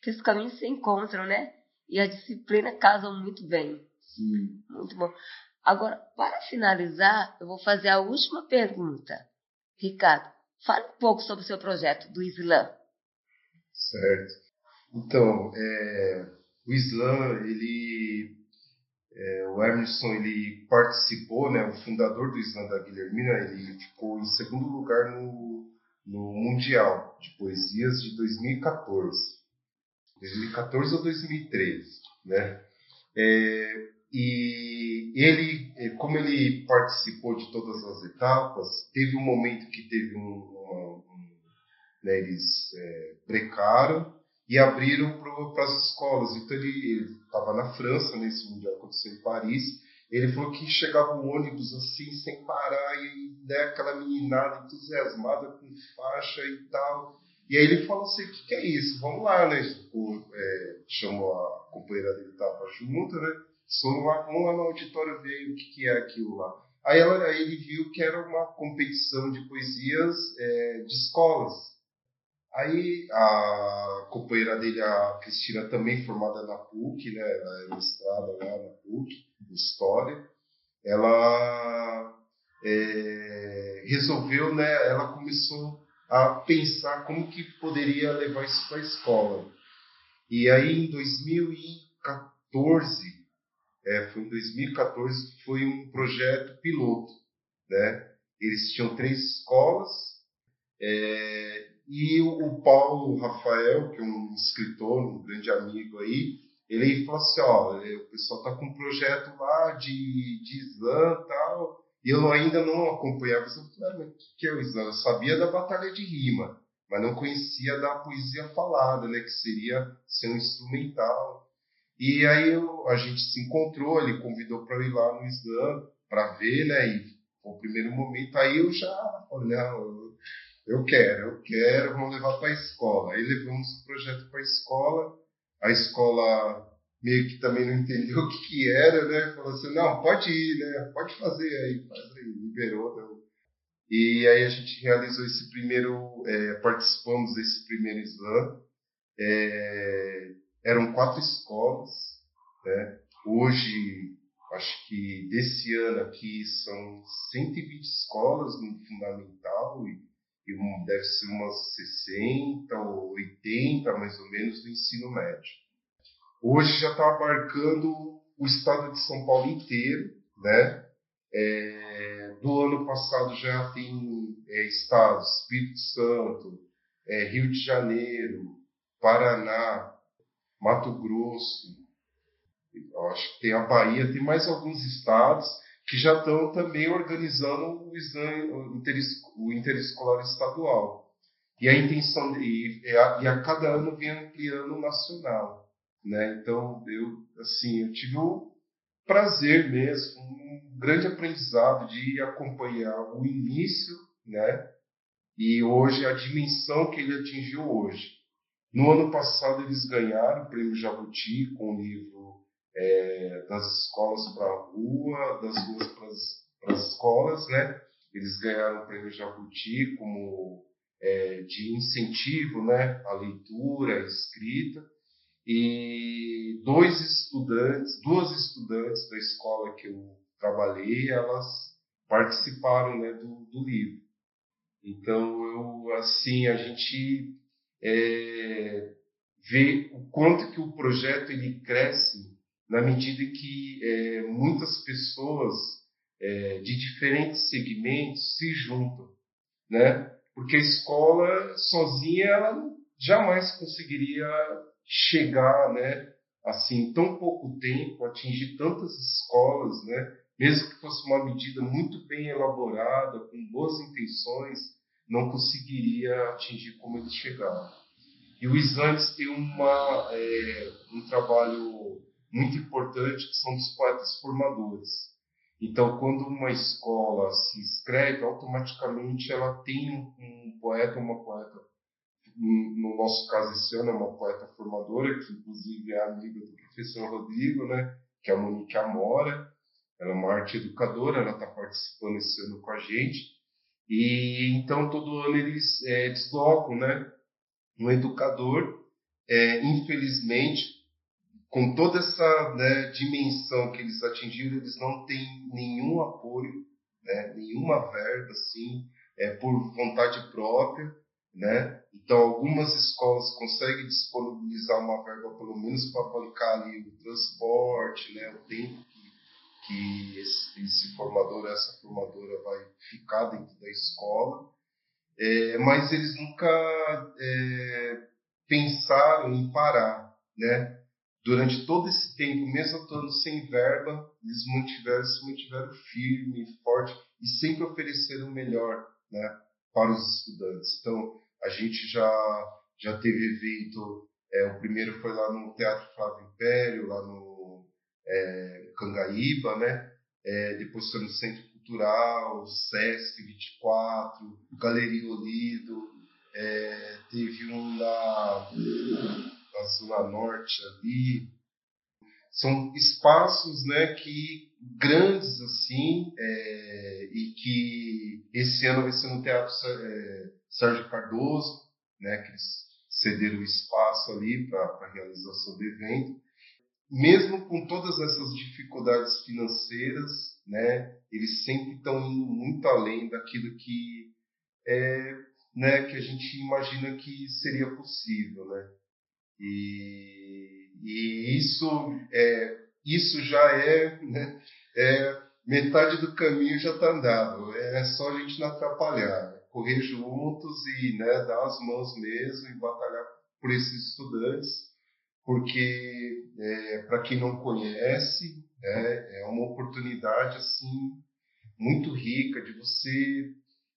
que os caminhos se encontram, né? E a disciplina casam muito bem. Sim. Muito bom. Agora, para finalizar, eu vou fazer a última pergunta. Ricardo, fale um pouco sobre o seu projeto do Islã. Certo. Então, é, o Islã, ele, é, o Emerson, ele participou, né, o fundador do Islã da Guilhermina, ele ficou em segundo lugar no, no Mundial de Poesias de 2014. 2014 ou 2013, né? É, e ele, como ele participou de todas as etapas, teve um momento que teve um, uma, um né, eles é, e abriram para as escolas. Então ele estava na França, nesse mundial aconteceu em Paris. Ele falou que chegava um ônibus assim, sem parar, e né, aquela meninada entusiasmada com faixa e tal. E aí ele falou assim: o que, que é isso? Vamos lá, né? O, é, chamou a companheira dele, estava junto, né? Lá no auditório ver o que, que é aquilo lá. Aí, ela, aí ele viu que era uma competição de poesias é, de escolas. Aí a companheira dele, a Cristina, também formada na PUC, né, ela é mestrada lá na PUC, em História, ela é, resolveu, né, ela começou a pensar como que poderia levar isso para a escola. E aí em 2014, é, foi em 2014 foi um projeto piloto, né? Eles tinham três escolas, é, e o, Paulo Rafael, que é um escritor, um grande amigo aí, ele falou assim, ó, é, o pessoal tá com um projeto lá de, de Islã e tal, e eu ainda não acompanhava. Eu falei, mas o que é o Islã? Eu sabia da batalha de rima, mas não conhecia da poesia falada, né, que seria ser um instrumental. E aí eu, a gente se encontrou, ele convidou para ir lá no Islã para ver, né, e foi o primeiro momento, aí eu já não, eu quero, eu quero, vamos levar para a escola. Aí levamos o projeto para a escola, a escola meio que também não entendeu o que, que era, né? Falou assim, não, pode ir, né? Pode fazer aí, faz aí, liberou. Né? E aí a gente realizou esse primeiro, é, participamos desse primeiro slam. É, eram quatro escolas, né? Hoje, acho que desse ano aqui são 120 escolas no fundamental e e deve ser umas 60 ou 80 mais ou menos do ensino médio. Hoje já está abarcando o estado de São Paulo inteiro, né? É, do ano passado já tem é, estados, Espírito Santo, é, Rio de Janeiro, Paraná, Mato Grosso, acho que tem a Bahia, tem mais alguns estados que já estão também organizando o exame o interescolar estadual. E a intenção e, a, e a cada ano vem ampliando o nacional, né? Então eu assim eu tive o prazer mesmo, um grande aprendizado de acompanhar o início, né? E hoje a dimensão que ele atingiu hoje. No ano passado eles ganharam o prêmio Jabuti com o livro é, das escolas para a rua, das ruas para as escolas, né? Eles ganharam o prêmio Jabuti como é, de incentivo, né, à leitura, à escrita. E do dois estudantes, duas estudantes da escola que eu trabalhei, elas participaram né, do, do livro. Então, eu, assim, a gente é, vê o quanto que o projeto ele cresce na medida que é, muitas pessoas é, de diferentes segmentos se juntam, né? Porque a escola sozinha ela jamais conseguiria chegar, né? Assim, em tão pouco tempo, atingir tantas escolas, né? Mesmo que fosse uma medida muito bem elaborada, com boas intenções, não conseguiria atingir como eles chegaram. E o Isantes tem uma, é, um trabalho muito importante que são dos poetas formadores. Então, quando uma escola se inscreve, automaticamente ela tem um poeta, uma poeta, no nosso caso esse ano é uma poeta formadora, que inclusive é amiga do professor Rodrigo, né, que é a Monique Amora. Ela é uma arte educadora, ela está participando esse ano com a gente. E então todo ano eles é, deslocam, né, um educador. É, infelizmente, com toda essa né, dimensão que eles atingiram, eles não têm nenhum apoio, né, nenhuma verba, assim, é, por vontade própria, né? Então, algumas escolas conseguem disponibilizar uma verba, pelo menos, para bancar ali o transporte, né, o tempo que, esse, esse formador, essa formadora vai ficar dentro da escola, é, mas eles nunca é, pensaram em parar, né? durante todo esse tempo, mesmo estando sem verba, eles mantiveram, se mantiveram firme, forte e sempre ofereceram o melhor né, para os estudantes. Então, a gente já, já teve evento, é, o primeiro foi lá no Teatro Flávio Império, lá no é, Cangaíba, né? É, depois foi no Centro Cultural, Sesc 24, Galeria Olido, é, teve um na na Zona Norte ali. São espaços né, que grandes assim é, e que esse ano vai ser no Teatro é, Sérgio Cardoso, né, que eles cederam o espaço ali para a realização do evento. Mesmo com todas essas dificuldades financeiras, né, eles sempre estão indo muito além daquilo que é, né, que a gente imagina que seria possível, né? E, e isso, é, isso já é, né, é, metade do caminho já está andado. É só a gente não atrapalhar, né? correr juntos e né, dar as mãos mesmo e batalhar por esses estudantes, porque é, para quem não conhece, é, é uma oportunidade assim muito rica de você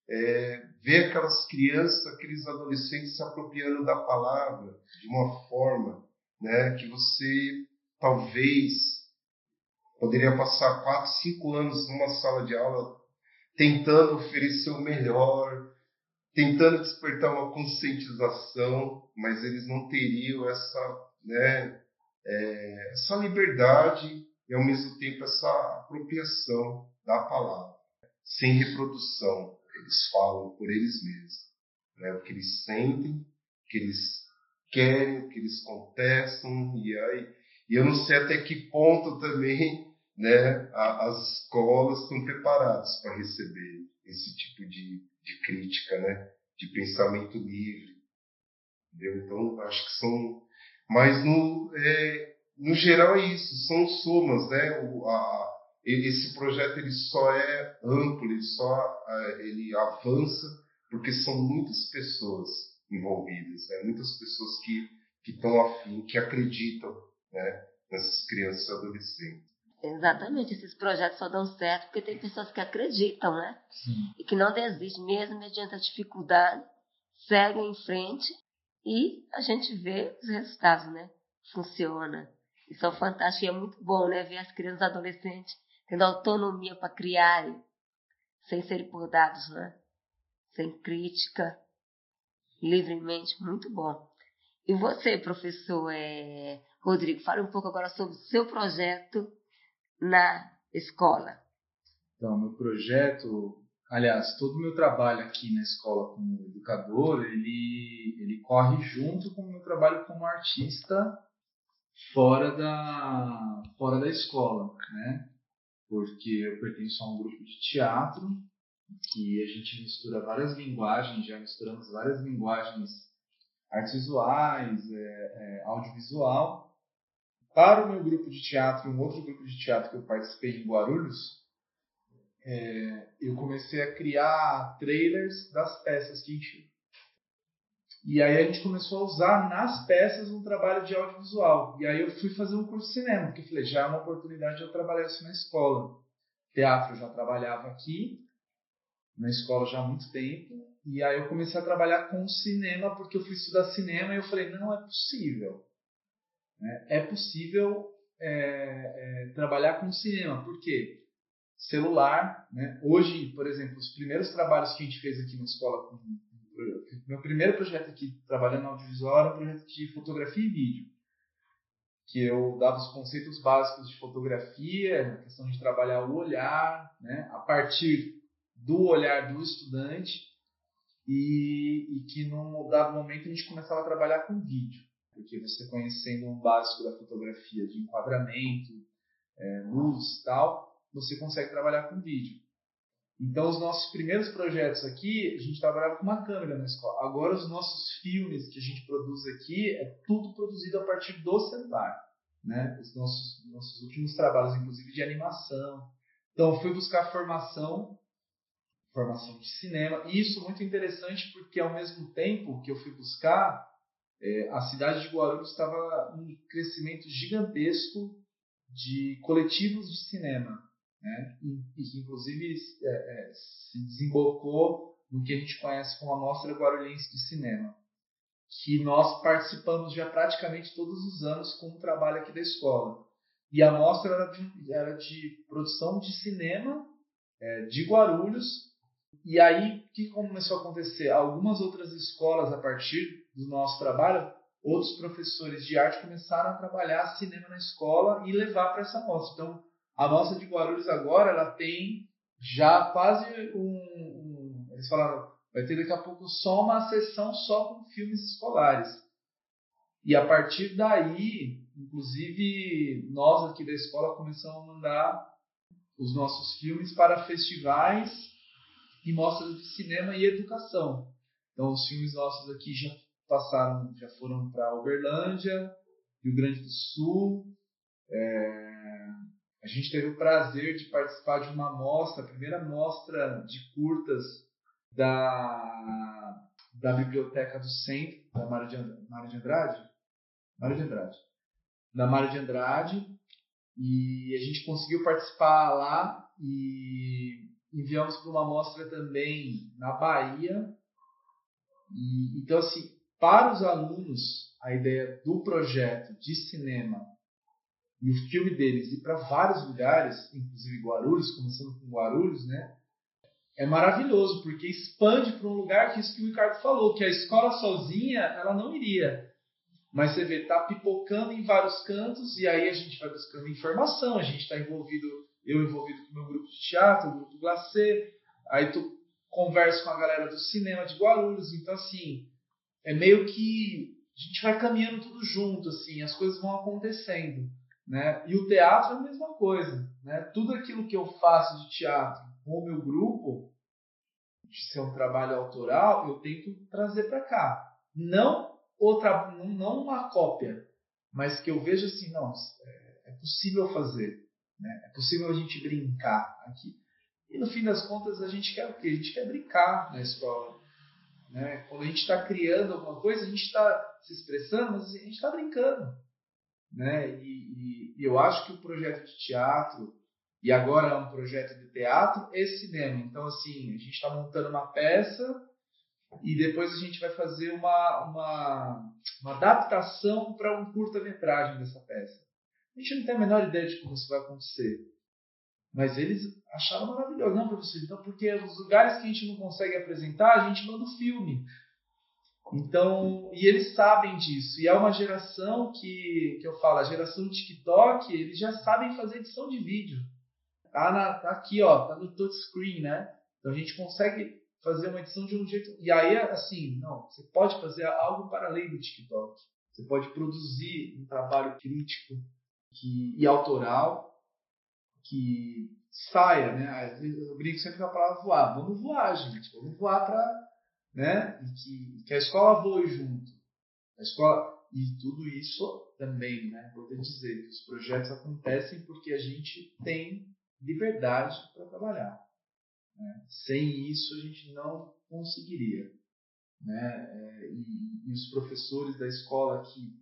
é, ver aquelas crianças, aqueles adolescentes se apropriando da palavra de uma forma né, que você talvez poderia passar quatro, cinco anos numa sala de aula tentando oferecer o melhor, tentando despertar uma conscientização, mas eles não teriam essa, né, é, essa liberdade e ao mesmo tempo essa apropriação da palavra, sem reprodução eles falam por eles mesmos, né? o que eles sentem, o que eles querem, o que eles contestam, e aí e eu não sei até que ponto também né, a, as escolas estão preparadas para receber esse tipo de, de crítica, né, de pensamento livre. Entendeu? Então, acho que são. Mas, no, é, no geral, é isso, são somas, né? O, a, esse projeto ele só é amplo, ele só ele avança porque são muitas pessoas envolvidas, né? muitas pessoas que que estão afim, que acreditam né, nessas crianças e adolescentes. Exatamente, esses projetos só dão certo porque tem pessoas que acreditam, né? Sim. E que não desistem, mesmo mediante a dificuldade, seguem em frente e a gente vê os resultados, né? Funciona. E são fantásticos, e é muito bom, né? Ver as crianças e adolescentes tendo autonomia para criarem, sem serem podados, né? Sem crítica, livremente, muito bom. E você, professor é, Rodrigo, fale um pouco agora sobre o seu projeto na escola. Então, meu projeto, aliás, todo o meu trabalho aqui na escola como educador, ele, ele corre junto com o meu trabalho como artista fora da, fora da escola, né? Porque eu pertenço a um grupo de teatro que a gente mistura várias linguagens, já misturamos várias linguagens artes visuais, é, é, audiovisual. Para o meu grupo de teatro, um outro grupo de teatro que eu participei em Guarulhos, é, eu comecei a criar trailers das peças que a gente e aí a gente começou a usar nas peças um trabalho de audiovisual. E aí eu fui fazer um curso de cinema, porque falei, já é uma oportunidade de eu trabalhar isso na escola. Teatro eu já trabalhava aqui, na escola já há muito tempo. E aí eu comecei a trabalhar com cinema, porque eu fui estudar cinema e eu falei, não, é possível. Né? É possível é, é, trabalhar com cinema. Por quê? Celular. Né? Hoje, por exemplo, os primeiros trabalhos que a gente fez aqui na escola com meu primeiro projeto aqui, trabalhando no audiovisual, era um projeto de fotografia e vídeo. Que eu dava os conceitos básicos de fotografia, a questão de trabalhar o olhar, né, a partir do olhar do estudante, e, e que num dado momento a gente começava a trabalhar com vídeo. Porque você conhecendo um básico da fotografia, de enquadramento, é, luz tal, você consegue trabalhar com vídeo. Então, os nossos primeiros projetos aqui, a gente trabalhava com uma câmera na escola. Agora, os nossos filmes que a gente produz aqui, é tudo produzido a partir do celular. Né? Os nossos, nossos últimos trabalhos, inclusive de animação. Então, fui buscar formação, formação de cinema. E isso muito interessante porque, ao mesmo tempo que eu fui buscar, é, a cidade de Guarulhos estava em crescimento gigantesco de coletivos de cinema né? e, e que inclusive é, é, se desembocou no que a gente conhece como a Mostra Guarulhense de Cinema, que nós participamos já praticamente todos os anos com o trabalho aqui da escola. E a mostra era de, era de produção de cinema é, de Guarulhos. E aí, o que começou a acontecer? Algumas outras escolas, a partir do nosso trabalho, outros professores de arte começaram a trabalhar cinema na escola e levar para essa mostra. Então, a nossa de Guarulhos agora, ela tem já quase um, um, Eles falaram, vai ter daqui a pouco só uma sessão só com filmes escolares. E a partir daí, inclusive, nós aqui da escola começamos a mandar os nossos filmes para festivais e mostras de cinema e educação. Então, os filmes nossos aqui já passaram, já foram para Uberlândia, Rio Grande do Sul, é, a gente teve o prazer de participar de uma mostra, a primeira mostra de curtas da, da Biblioteca do Centro, da Mário de, Mário de Andrade. Mário de Andrade. Da Mário de Andrade. E a gente conseguiu participar lá e enviamos para uma mostra também na Bahia. E, então, assim, para os alunos, a ideia do projeto de cinema e o filme deles ir para vários lugares, inclusive Guarulhos, começando com Guarulhos, né? É maravilhoso, porque expande para um lugar que isso que o Ricardo falou, que a escola sozinha ela não iria. Mas você vê, tá pipocando em vários cantos e aí a gente vai buscando informação, a gente está envolvido, eu envolvido com o meu grupo de teatro, o grupo Glacê, aí tu conversa com a galera do cinema de Guarulhos, então assim, é meio que a gente vai caminhando tudo junto, assim, as coisas vão acontecendo. Né? E o teatro é a mesma coisa. Né? Tudo aquilo que eu faço de teatro com o meu grupo, de ser um trabalho autoral, eu tento trazer para cá. Não outra, não uma cópia, mas que eu vejo assim, não, é, é possível fazer. Né? É possível a gente brincar aqui. E no fim das contas, a gente quer o quê? A gente quer brincar na escola. Né? Quando a gente está criando alguma coisa, a gente está se expressando, mas a gente está brincando né? E, e, e, eu acho que o projeto de teatro e agora é um projeto de teatro e cinema. Então assim, a gente está montando uma peça e depois a gente vai fazer uma, uma, uma adaptação para um curta-metragem dessa peça. A gente não tem a menor ideia de como isso vai acontecer. Mas eles acharam maravilhoso. Não, professor, então, porque os lugares que a gente não consegue apresentar, a gente manda o filme. Então, e eles sabem disso. E é uma geração que, que eu falo, a geração TikTok, eles já sabem fazer edição de vídeo. Tá, na, tá aqui, ó, tá no touchscreen, né? Então a gente consegue fazer uma edição de um jeito. E aí, assim, não, você pode fazer algo para além do TikTok. Você pode produzir um trabalho crítico que, e autoral que saia, né? Eu brinco sempre com a palavra voar. Vamos voar, gente. Vamos voar para, né? E que, que a escola voe junto. A escola e tudo isso também, né? Importante dizer que os projetos acontecem porque a gente tem liberdade para trabalhar. Né? Sem isso a gente não conseguiria. Né? É, e, e, os professores da escola que,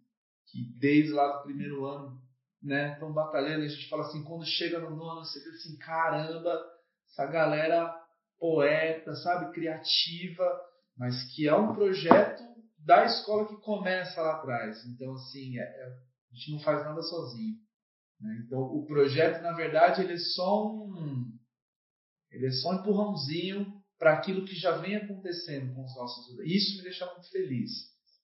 que desde lá do primeiro ano né, estão batalhando, a gente fala assim, quando chega no nono, você vê assim, caramba, essa galera poeta, sabe, criativa, mas que é um projeto da escola que começa lá atrás. Então, assim, é, é, a gente não faz nada sozinho. Né? Então, o projeto, na verdade, ele é só um, ele é só um empurrãozinho para aquilo que já vem acontecendo com os nossos estudantes. Isso me deixa muito feliz.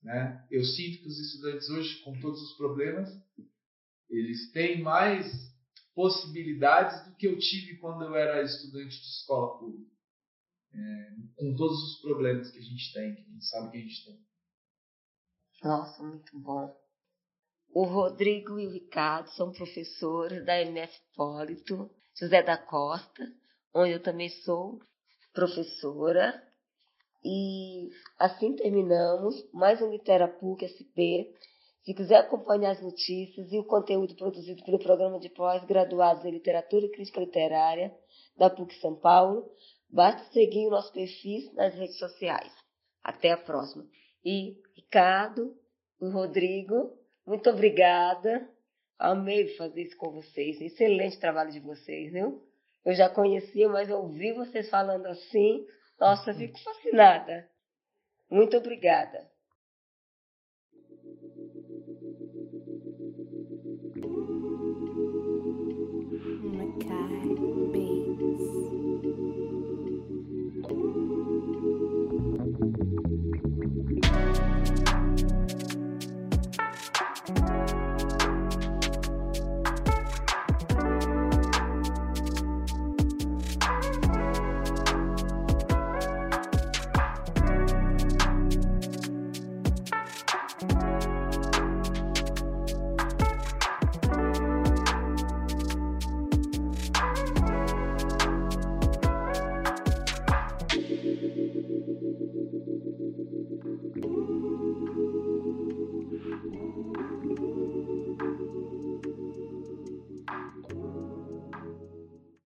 Né? Eu sinto que os estudantes hoje, com todos os problemas, eles têm mais possibilidades do que eu tive quando eu era estudante de escola pública. É, com todos os problemas que a gente tem, que a gente sabe que a gente tem. Nossa, muito bom. O Rodrigo e o Ricardo são professores da MF Polito, José da Costa, onde eu também sou professora. E assim terminamos mais um Literapuc SP. Se quiser acompanhar as notícias e o conteúdo produzido pelo Programa de Pós-Graduados em Literatura e Crítica Literária da PUC São Paulo, basta seguir o nosso perfil nas redes sociais. Até a próxima. E Ricardo, o Rodrigo, muito obrigada. Amei fazer isso com vocês. Excelente trabalho de vocês, viu? Eu já conhecia, mas ouvi vocês falando assim. Nossa, fico fascinada. Muito obrigada.